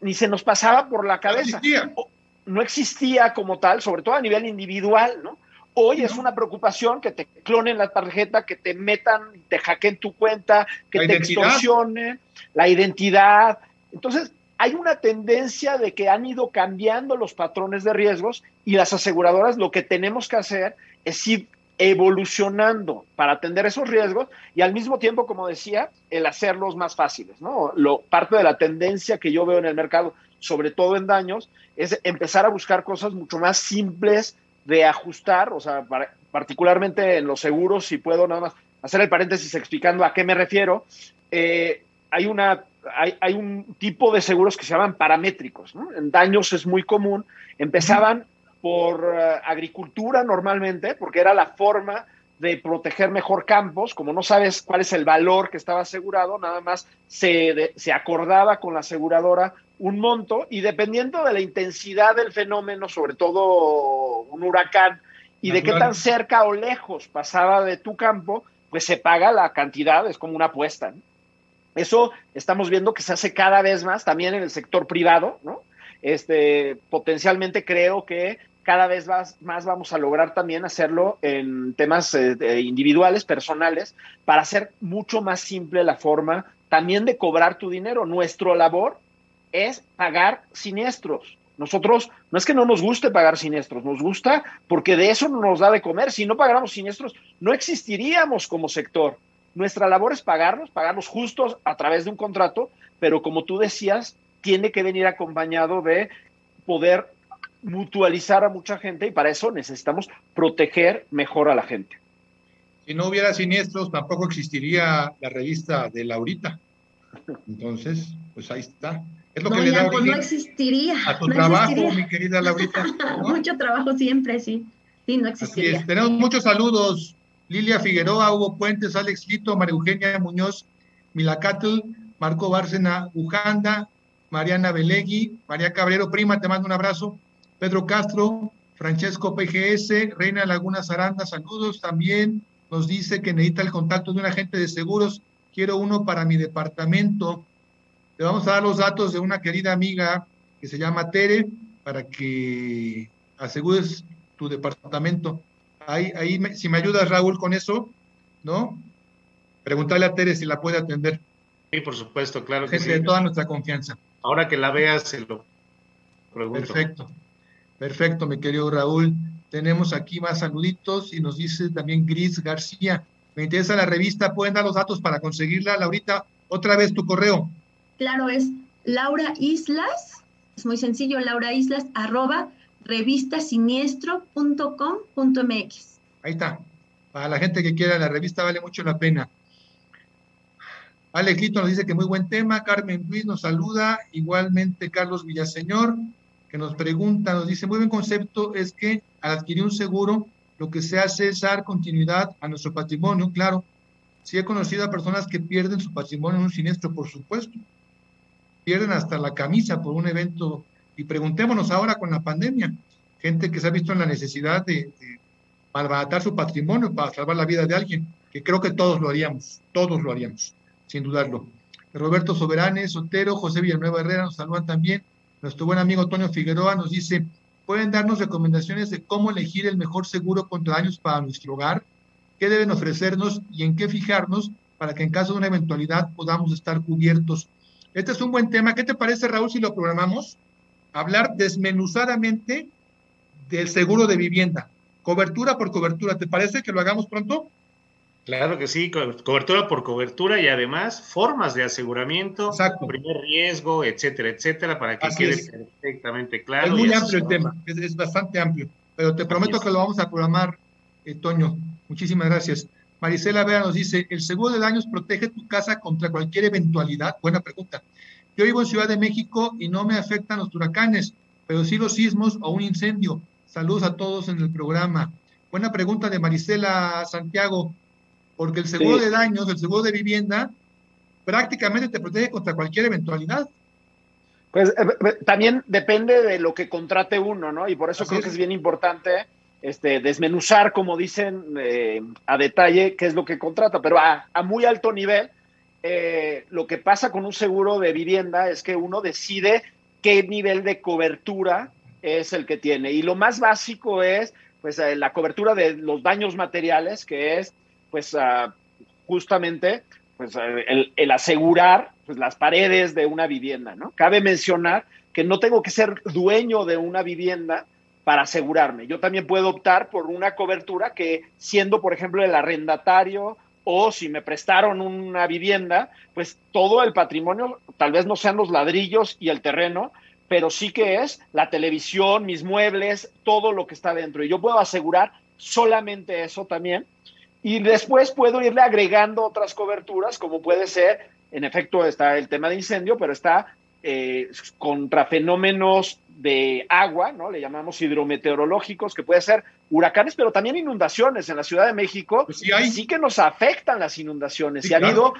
ni se nos pasaba por la cabeza. No existía, no existía como tal, sobre todo a nivel individual, ¿no? Hoy es una preocupación que te clonen la tarjeta, que te metan, te hackeen tu cuenta, que te extorsionen la identidad. Entonces, hay una tendencia de que han ido cambiando los patrones de riesgos y las aseguradoras lo que tenemos que hacer es ir evolucionando para atender esos riesgos y al mismo tiempo, como decía, el hacerlos más fáciles, ¿no? Lo, parte de la tendencia que yo veo en el mercado, sobre todo en daños, es empezar a buscar cosas mucho más simples de ajustar, o sea, particularmente en los seguros, si puedo nada más hacer el paréntesis explicando a qué me refiero, eh, hay, una, hay, hay, un tipo de seguros que se llaman paramétricos, ¿no? En daños es muy común, empezaban por eh, agricultura normalmente, porque era la forma de proteger mejor campos, como no sabes cuál es el valor que estaba asegurado, nada más se, se acordaba con la aseguradora un monto y dependiendo de la intensidad del fenómeno, sobre todo un huracán, y de qué tan cerca o lejos pasaba de tu campo, pues se paga la cantidad, es como una apuesta. Eso estamos viendo que se hace cada vez más también en el sector privado, ¿no? Este, potencialmente creo que cada vez más, vamos a lograr también hacerlo en temas eh, individuales, personales, para hacer mucho más simple la forma también de cobrar tu dinero. Nuestra labor es pagar siniestros. Nosotros no es que no nos guste pagar siniestros, nos gusta porque de eso nos da de comer. Si no pagáramos siniestros, no existiríamos como sector. Nuestra labor es pagarlos, pagarlos justos a través de un contrato, pero como tú decías, tiene que venir acompañado de poder mutualizar a mucha gente y para eso necesitamos proteger mejor a la gente. Si no hubiera siniestros, tampoco existiría la revista de Laurita. Entonces, pues ahí está. Es lo que le da pues no existiría. A tu trabajo, mi querida Laurita. (laughs) Mucho trabajo siempre, sí. Sí, no existiría. Tenemos muchos saludos. Lilia Figueroa, Hugo Puentes, Alex Lito, María Eugenia Muñoz, Milacatl, Marco Bárcena Ujanda, Mariana Belegui, María Cabrero, prima, te mando un abrazo. Pedro Castro, Francesco PGS, Reina Laguna Zaranda, saludos también. Nos dice que necesita el contacto de un agente de seguros. Quiero uno para mi departamento. Le vamos a dar los datos de una querida amiga que se llama Tere para que asegures tu departamento. Ahí, ahí si me ayudas, Raúl, con eso, ¿no? Preguntarle a Tere si la puede atender. Sí, por supuesto, claro que sí. de toda nuestra confianza. Ahora que la veas, se lo pregunto. Perfecto. Perfecto, mi querido Raúl. Tenemos aquí más saluditos y nos dice también Gris García. Me interesa la revista, ¿pueden dar los datos para conseguirla? Laurita, otra vez tu correo. Claro, es Laura Islas, es muy sencillo, Laura Islas, arroba revistasiniestro.com.mx. Ahí está. Para la gente que quiera, la revista vale mucho la pena. Alex Lito nos dice que muy buen tema. Carmen Luis nos saluda. Igualmente Carlos Villaseñor que nos pregunta, nos dice, muy buen concepto es que al adquirir un seguro, lo que se hace es dar continuidad a nuestro patrimonio, claro. Sí he conocido a personas que pierden su patrimonio en un siniestro, por supuesto. Pierden hasta la camisa por un evento. Y preguntémonos ahora con la pandemia, gente que se ha visto en la necesidad de, de malbaratar su patrimonio para salvar la vida de alguien, que creo que todos lo haríamos, todos lo haríamos, sin dudarlo. Roberto Soberanes, Otero, José Villanueva Herrera nos saludan también. Nuestro buen amigo Antonio Figueroa nos dice, ¿pueden darnos recomendaciones de cómo elegir el mejor seguro contra daños para nuestro hogar? ¿Qué deben ofrecernos y en qué fijarnos para que en caso de una eventualidad podamos estar cubiertos? Este es un buen tema. ¿Qué te parece, Raúl, si lo programamos? Hablar desmenuzadamente del seguro de vivienda, cobertura por cobertura. ¿Te parece que lo hagamos pronto? Claro que sí, cobertura por cobertura y además formas de aseguramiento, primer riesgo, etcétera, etcétera, para que quede perfectamente claro. Es muy amplio el tema, es, bastante amplio, pero te prometo que lo vamos a programar, eh, Toño. Muchísimas gracias. Marisela Vera nos dice, ¿el seguro de daños protege tu casa contra cualquier eventualidad? Buena pregunta. Yo vivo en Ciudad de México y no me afectan los huracanes, pero sí los sismos o un incendio. Saludos a todos en el programa. Buena pregunta de Marisela Santiago porque el seguro de daños, el seguro de vivienda, prácticamente te protege contra cualquier eventualidad. Pues eh, eh, también depende de lo que contrate uno, ¿no? Y por eso creo que es bien importante este, desmenuzar, como dicen, eh, a detalle qué es lo que contrata, pero a, muy alto nivel, lo que pasa con un seguro de vivienda es que uno decide qué nivel de cobertura es el que tiene. Y lo más básico es pues la cobertura de los daños materiales, que es pues ah, justamente pues, el, el, asegurar pues, las paredes de una vivienda, ¿no? Cabe mencionar que no tengo que ser dueño de una vivienda para asegurarme. Yo también puedo optar por una cobertura que, siendo, por ejemplo, el arrendatario o si me prestaron una vivienda, pues todo el patrimonio, tal vez no sean los ladrillos y el terreno, pero sí que es la televisión, mis muebles, todo lo que está dentro. Y yo puedo asegurar solamente eso también. Y después puedo irle agregando otras coberturas, como puede ser, en efecto, está el tema de incendio, pero está eh, contra fenómenos de agua, ¿no? Le llamamos hidrometeorológicos, que puede ser huracanes, pero también inundaciones. En la Ciudad de México pues sí, que nos afectan las inundaciones. y ha habido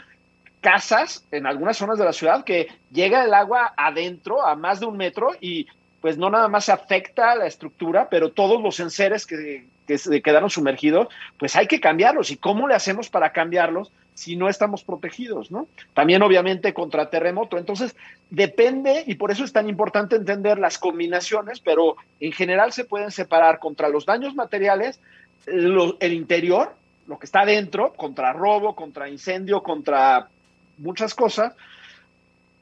casas en algunas zonas de la ciudad que llega el agua adentro a más de un metro y pues no nada más se afecta la estructura, pero todos los enseres que, que se quedaron sumergidos, pues hay que cambiarlos. ¿Y cómo le hacemos para cambiarlos si no estamos protegidos? ¿no? También obviamente contra terremoto. Entonces, depende, y por eso es tan importante entender las combinaciones, pero en general se pueden separar contra los daños materiales, el interior, lo que está adentro, contra robo, contra incendio, contra muchas cosas,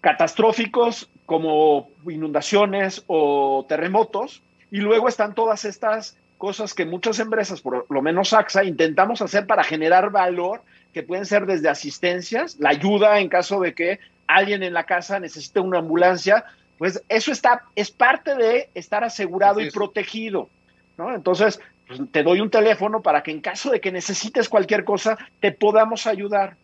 catastróficos como inundaciones o terremotos, y luego están todas estas cosas que muchas empresas, por lo menos AXA, intentamos hacer para generar valor, que pueden ser desde asistencias, la ayuda en caso de que alguien en la casa necesite una ambulancia, pues eso está, es parte de estar asegurado y protegido, ¿no? Entonces, pues, te doy un teléfono para que en caso de que necesites cualquier cosa, te podamos ayudar.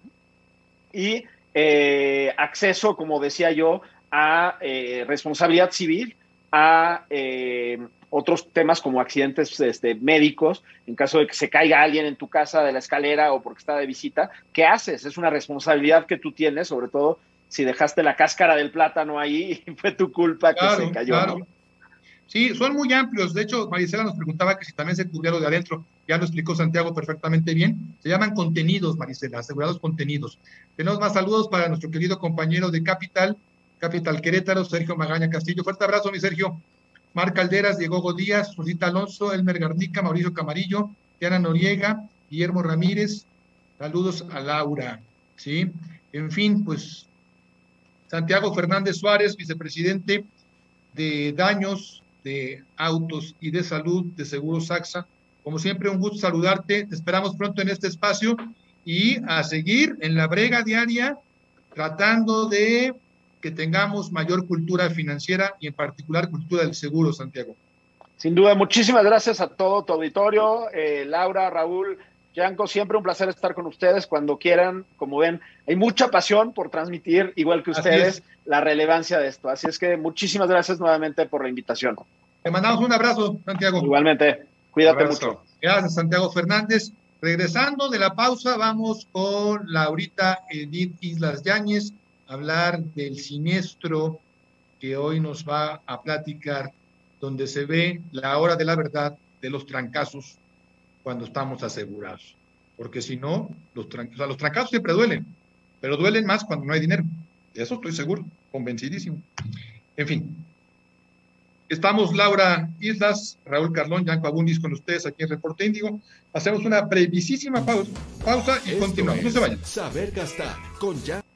Y eh, acceso, como decía yo, a eh, responsabilidad civil, a eh, otros temas como accidentes este, médicos, en caso de que se caiga alguien en tu casa de la escalera o porque está de visita, ¿qué haces? Es una responsabilidad que tú tienes, sobre todo si dejaste la cáscara del plátano ahí (laughs) y fue tu culpa que se cayó. Sí, son muy amplios. De hecho, Marisela nos preguntaba que si también se cubría lo de adentro. Ya lo explicó Santiago perfectamente bien. Se llaman contenidos, Marisela, asegurados contenidos. Tenemos más saludos para nuestro querido compañero de Capital, Capital Querétaro, Sergio Magaña Castillo. Fuerte abrazo, mi Sergio. Mar Calderas, Diego Díaz, Rosita Alonso, Elmer Garnica, Mauricio Camarillo, Diana Noriega, Guillermo Ramírez. Saludos a Laura. ¿sí? En fin, pues Santiago Fernández Suárez, vicepresidente de daños de autos y de salud de Seguros Saxa. Como siempre, un gusto saludarte. Te esperamos pronto en este espacio y a seguir en la brega diaria tratando de que tengamos mayor cultura financiera y en particular cultura del seguro, Santiago. Sin duda, muchísimas gracias a todo tu auditorio, eh, Laura, Raúl, Yanko, siempre un placer estar con ustedes cuando quieran. Como ven, hay mucha pasión por transmitir, igual que ustedes, la relevancia de esto. Así es que muchísimas gracias nuevamente por la invitación. Te mandamos un abrazo, Santiago. Igualmente, cuídate mucho. Gracias, Santiago Fernández. Regresando de la pausa, vamos con Laurita Edith Islas Yáñez hablar del siniestro que hoy nos va a platicar, donde se ve la hora de la verdad de los trancazos cuando estamos asegurados. Porque si no, los, los trancazos siempre duelen, pero duelen más cuando no hay dinero. De eso estoy seguro, convencidísimo. En fin, estamos Laura Islas, Raúl Carlón, Yanco Abundis con ustedes aquí en Reporte Índigo. Hacemos una brevísima pausa, pausa y continuamos. no se vayan. Saber gastar con Abundis.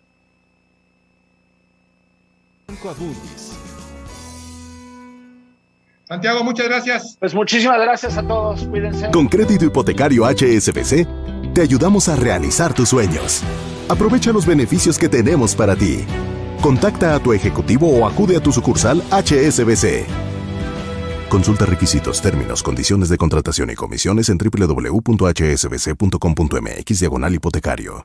Santiago, muchas gracias. Pues muchísimas gracias a todos. Cuídense. Con crédito hipotecario HSBC, te ayudamos a realizar tus sueños. Aprovecha los beneficios que tenemos para ti. Contacta a tu ejecutivo o acude a tu sucursal HSBC. Consulta requisitos, términos, condiciones de contratación y comisiones en www.hsbc.com.mx diagonal hipotecario.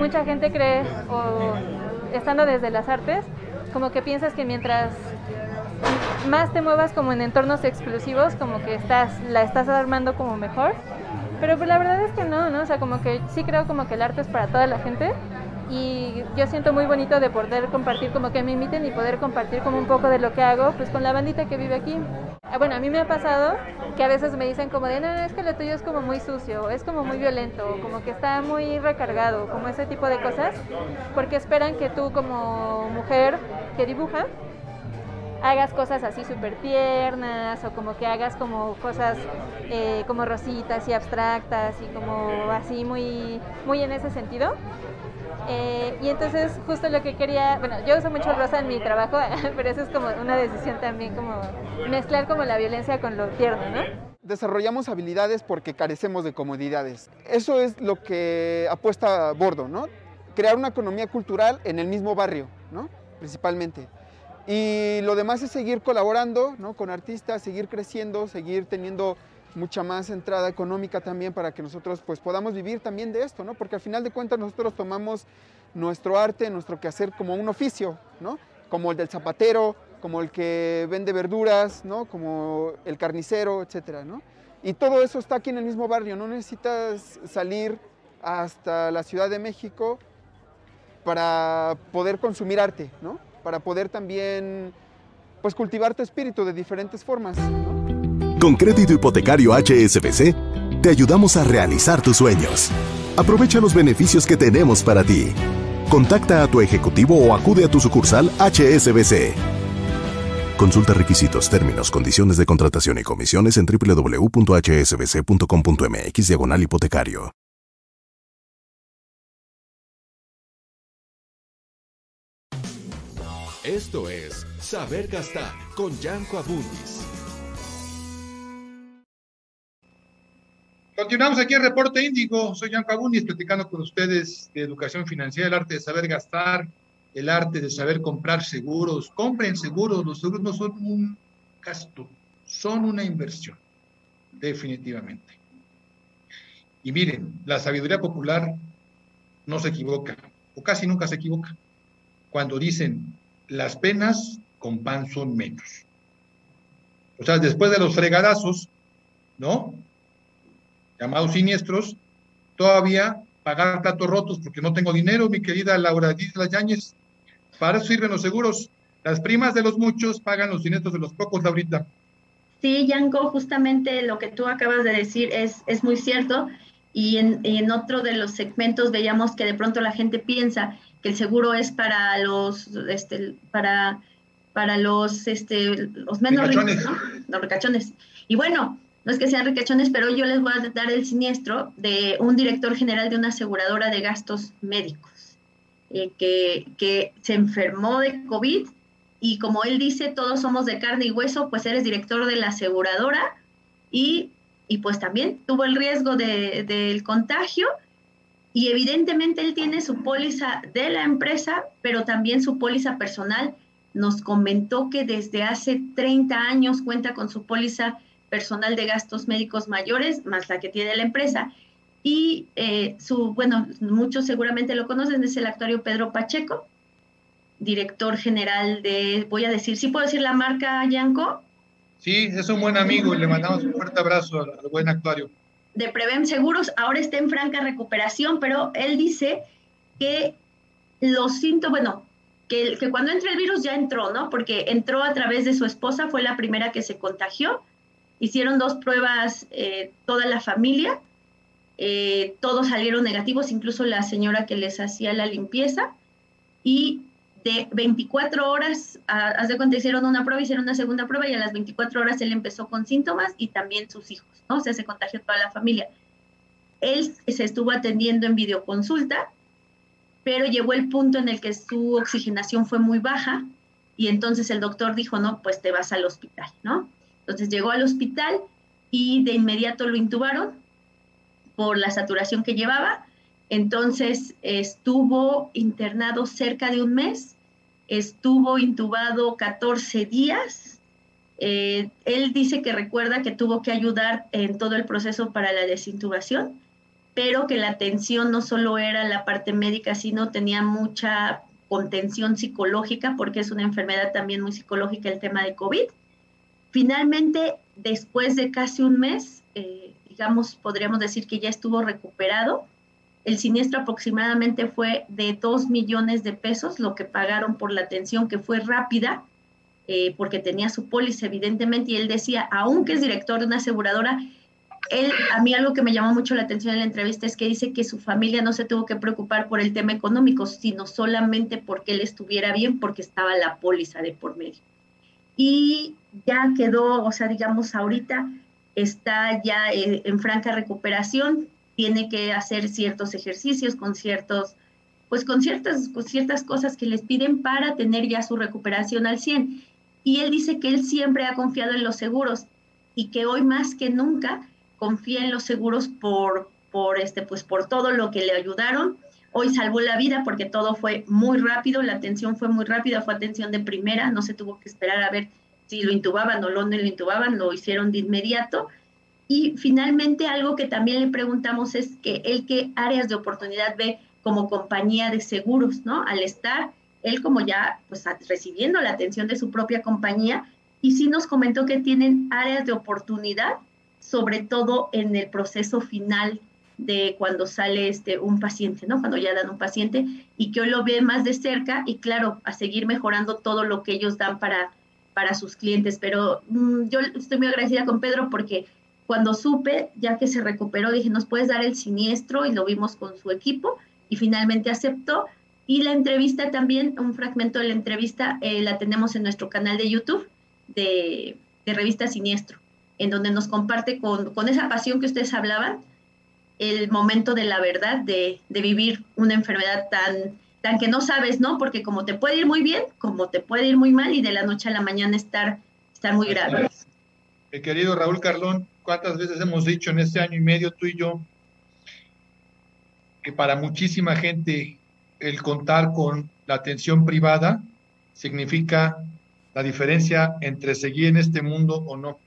Mucha gente cree, o estando desde las artes, como que piensas que mientras más te muevas como en entornos exclusivos, como que estás, la estás armando como mejor. Pero pues la verdad es que no, ¿no? O sea, como que sí creo como que el arte es para toda la gente y yo siento muy bonito de poder compartir, como que me inviten y poder compartir como un poco de lo que hago, pues con la bandita que vive aquí. Ah, bueno, a mí me ha pasado que a veces me dicen como de, no, es que lo tuyo es como muy sucio, es como muy violento, como que está muy recargado, como ese tipo de cosas, porque esperan que tú como mujer que dibuja, hagas cosas así súper tiernas o como que hagas como cosas eh, como rositas y abstractas y como así muy, muy en ese sentido. Eh, y entonces justo lo que quería, bueno, yo uso mucho rosa en mi trabajo, (laughs) pero eso es como una decisión también, como mezclar como la violencia con lo tierno, ¿no? Desarrollamos habilidades porque carecemos de comodidades. Eso es lo que apuesta Bordo, ¿no? Crear una economía cultural en el mismo barrio, ¿no? Principalmente. Y lo demás es seguir colaborando ¿no? con artistas, seguir creciendo, seguir teniendo mucha más entrada económica también para que nosotros pues podamos vivir también de esto, ¿no? Porque al final de cuentas nosotros tomamos nuestro arte, nuestro quehacer como un oficio, ¿no? Como el del zapatero, como el que vende verduras, ¿no? Como el carnicero, etcétera, ¿no? Y todo eso está aquí en el mismo barrio, no necesitas salir hasta la Ciudad de México para poder consumir arte, ¿no? Para poder también pues cultivar tu espíritu de diferentes formas. Con crédito hipotecario HSBC, te ayudamos a realizar tus sueños. Aprovecha los beneficios que tenemos para ti. Contacta a tu ejecutivo o acude a tu sucursal HSBC. Consulta requisitos, términos, condiciones de contratación y comisiones en www.hsbc.com.mx diagonal hipotecario. Esto es Saber Gastar con Yanko Abundis. Continuamos aquí en Reporte Índigo. Soy Jan Abundis platicando con ustedes de educación financiera, el arte de saber gastar, el arte de saber comprar seguros. Compren seguros, los seguros no son un gasto, son una inversión, definitivamente. Y miren, la sabiduría popular no se equivoca, o casi nunca se equivoca, cuando dicen las penas con pan son menos. O sea, después de los fregadazos, ¿no? Llamados siniestros, todavía pagar platos rotos porque no tengo dinero, mi querida Laura Díaz Yáñez. Para eso sirven los seguros. Las primas de los muchos pagan los siniestros de los pocos, Laurita. Sí, Yanko, justamente lo que tú acabas de decir es, es muy cierto. Y en, en otro de los segmentos veíamos que de pronto la gente piensa que el seguro es para los, este, para, para los, este, los menos ricos, ¿no? Los ricachones. Y bueno, no es que sean ricachones, pero yo les voy a dar el siniestro de un director general de una aseguradora de gastos médicos, eh, que, que se enfermó de COVID y como él dice, todos somos de carne y hueso, pues eres director de la aseguradora y, y pues también tuvo el riesgo de, del contagio y evidentemente él tiene su póliza de la empresa, pero también su póliza personal. Nos comentó que desde hace 30 años cuenta con su póliza personal de gastos médicos mayores, más la que tiene la empresa. Y eh, su, bueno, muchos seguramente lo conocen, es el actuario Pedro Pacheco, director general de, voy a decir, ¿sí puedo decir la marca Yanko? Sí, es un buen amigo y le mandamos un fuerte abrazo al, buen actuario. De Prevem Seguros, ahora está en franca recuperación, pero él dice que los síntomas, bueno, que, que, cuando entra el virus ya entró, ¿no? Porque entró a través de su esposa, fue la primera que se contagió. Hicieron dos pruebas eh, toda la familia, eh, todos salieron negativos, incluso la señora que les hacía la limpieza. Y de 24 horas, haz de cuenta, hicieron una prueba, hicieron una segunda prueba y a las 24 horas él empezó con síntomas y también sus hijos, ¿no? O sea, se contagió toda la familia. Él se estuvo atendiendo en videoconsulta pero llegó el punto en el que su oxigenación fue muy baja y entonces el doctor dijo, no, pues te vas al hospital, ¿no? Entonces llegó al hospital y de inmediato lo intubaron por la saturación que llevaba. Entonces estuvo internado cerca de un mes, estuvo intubado 14 días. Eh, él dice que recuerda que tuvo que ayudar en todo el proceso para la desintubación pero que la atención no solo era la parte médica, sino tenía mucha contención psicológica, porque es una enfermedad también muy psicológica el tema de COVID. Finalmente, después de casi un mes, eh, digamos, podríamos decir que ya estuvo recuperado. El siniestro aproximadamente fue de 2 millones de pesos, lo que pagaron por la atención, que fue rápida, eh, porque tenía su póliza, evidentemente, y él decía, aunque es director de una aseguradora, él, a mí algo que me llamó mucho la atención en la entrevista es que dice que su familia no se tuvo que preocupar por el tema económico, sino solamente porque él estuviera bien, porque estaba la póliza de por medio. Y ya quedó, o sea, digamos, ahorita está ya eh, en franca recuperación, tiene que hacer ciertos ejercicios con ciertos, pues con ciertas, con ciertas cosas que les piden para tener ya su recuperación al 100. Y él dice que él siempre ha confiado en los seguros y que hoy más que nunca confía en los seguros por, por, este, pues por todo lo que le ayudaron. Hoy salvó la vida porque todo fue muy rápido, la atención fue muy rápida, fue atención de primera, no se tuvo que esperar a ver si lo intubaban o no lo intubaban, lo hicieron de inmediato. Y finalmente algo que también le preguntamos es que él qué áreas de oportunidad ve como compañía de seguros, ¿no? Al estar él como ya pues recibiendo la atención de su propia compañía y sí nos comentó que tienen áreas de oportunidad sobre todo en el proceso final de cuando sale este un paciente, ¿no? Cuando ya dan un paciente y que hoy lo ve más de cerca y claro, a seguir mejorando todo lo que ellos dan para, para sus clientes. Pero mm, yo estoy muy agradecida con Pedro porque cuando supe, ya que se recuperó, dije, ¿nos puedes dar el siniestro? Y lo vimos con su equipo y finalmente aceptó. Y la entrevista también, un fragmento de la entrevista, eh, la tenemos en nuestro canal de YouTube de, de Revista Siniestro en donde nos comparte con, con, esa pasión que ustedes hablaban, el momento de la verdad, de, de, vivir una enfermedad tan, tan que no sabes, ¿no? Porque como te puede ir muy bien, como te puede ir muy mal y de la noche a la mañana estar, estar muy grave. El querido Raúl Carlón, ¿cuántas veces hemos dicho en este año y medio tú y yo que para muchísima gente el contar con la atención privada significa la diferencia entre seguir en este mundo o no?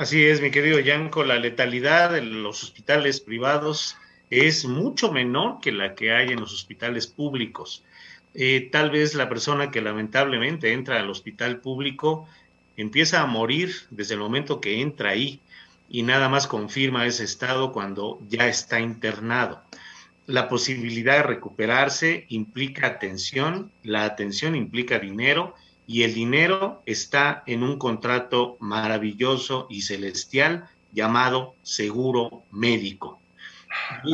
Así es, mi querido Yanko, la letalidad en los hospitales privados es mucho menor que la que hay en los hospitales públicos. Eh, tal vez la persona que lamentablemente entra al hospital público empieza a morir desde el momento que entra ahí y nada más confirma ese estado cuando ya está internado. La posibilidad de recuperarse implica atención, la atención implica dinero y el dinero está en un contrato maravilloso y celestial llamado seguro médico.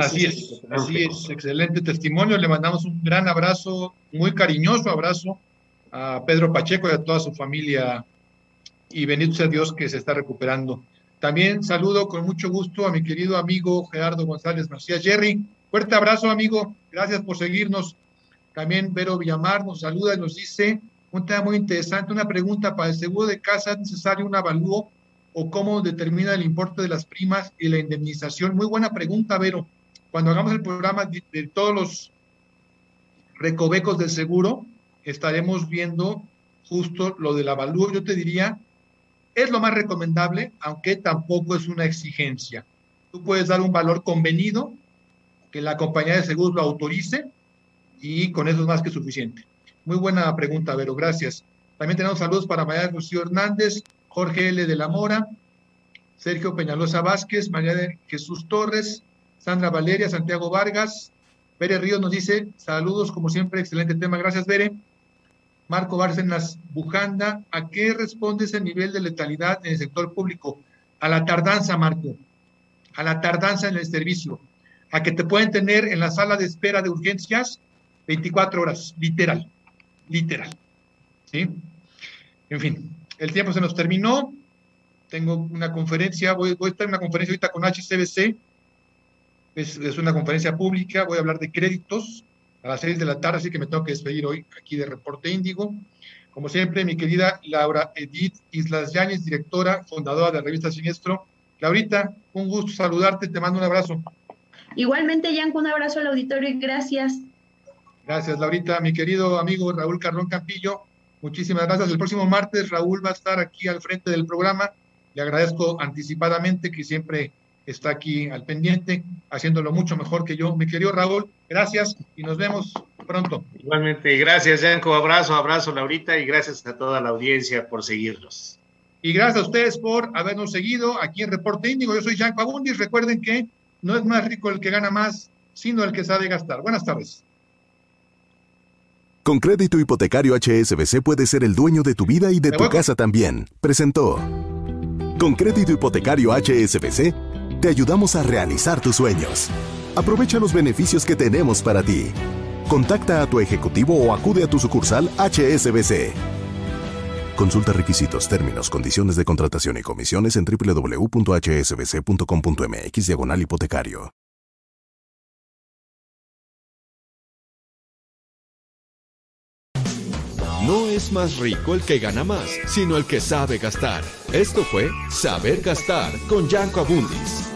así es, así es, excelente testimonio. Le mandamos un gran abrazo, muy cariñoso abrazo a Pedro Pacheco y a toda su familia. Y bendito sea Dios que se está recuperando. También saludo con mucho gusto a mi querido amigo Gerardo González Macías. Jerry, fuerte abrazo, amigo. Gracias por seguirnos. También Vero Villamar nos saluda y nos dice, un muy interesante, una pregunta para el seguro de casa, ¿es necesario un avalúo o cómo determina el importe de las primas y la indemnización? Muy buena pregunta, Vero. Cuando hagamos el programa de, todos los recovecos del seguro, estaremos viendo justo lo del avalúo. Yo te diría, es lo más recomendable, aunque tampoco es una exigencia. Tú puedes dar un valor convenido, que la compañía de seguros lo autorice, y con eso es más que suficiente. Muy buena pregunta, Vero, gracias. También tenemos saludos para María Lucía Hernández, Jorge L. de la Mora, Sergio Peñalosa Vázquez, María de Jesús Torres, Sandra Valeria, Santiago Vargas, Bere Ríos nos dice, saludos como siempre, excelente tema, gracias Bere. Marco Bárcenas Bujanda, ¿a qué responde ese nivel de letalidad en el sector público? A la tardanza, Marco, a la tardanza en el servicio, a que te pueden tener en la sala de espera de urgencias 24 horas, literal, literal. ¿Sí? En fin, el tiempo se nos terminó. Tengo una conferencia, voy, a estar en una conferencia ahorita con HCBC. Es, es, una conferencia pública, voy a hablar de créditos a las 6 de la tarde, así que me tengo que despedir hoy aquí de Reporte Índigo. Como siempre, mi querida Laura Edith Islas Yáñez, directora, fundadora de la revista Siniestro. Laurita, un gusto saludarte, te mando un abrazo. Igualmente, Yanko, un abrazo al auditorio y gracias. Gracias, Laurita. Mi querido amigo Raúl Carrón Campillo, muchísimas gracias. El próximo martes Raúl va a estar aquí al frente del programa. Le agradezco anticipadamente que siempre está aquí al pendiente, haciéndolo mucho mejor que yo. Mi querido Raúl, gracias y nos vemos pronto. Igualmente, gracias, Yanko. Abrazo, abrazo, Laurita, y gracias a toda la audiencia por seguirnos. Y gracias a ustedes por habernos seguido aquí en Reporte Índigo. Yo soy Yanko Abundis. Recuerden que no es más rico el que gana más, sino el que sabe gastar. Buenas tardes. Con crédito hipotecario HSBC puedes ser el dueño de tu vida y de tu casa también. Presentó. Con crédito hipotecario HSBC, te ayudamos a realizar tus sueños. Aprovecha los beneficios que tenemos para ti. Contacta a tu ejecutivo o acude a tu sucursal HSBC. Consulta requisitos, términos, condiciones de contratación y comisiones en www.hsbc.com.mx diagonal hipotecario. No es más rico el que gana más, sino el que sabe gastar. Esto fue Saber Gastar con Yanko Abundis.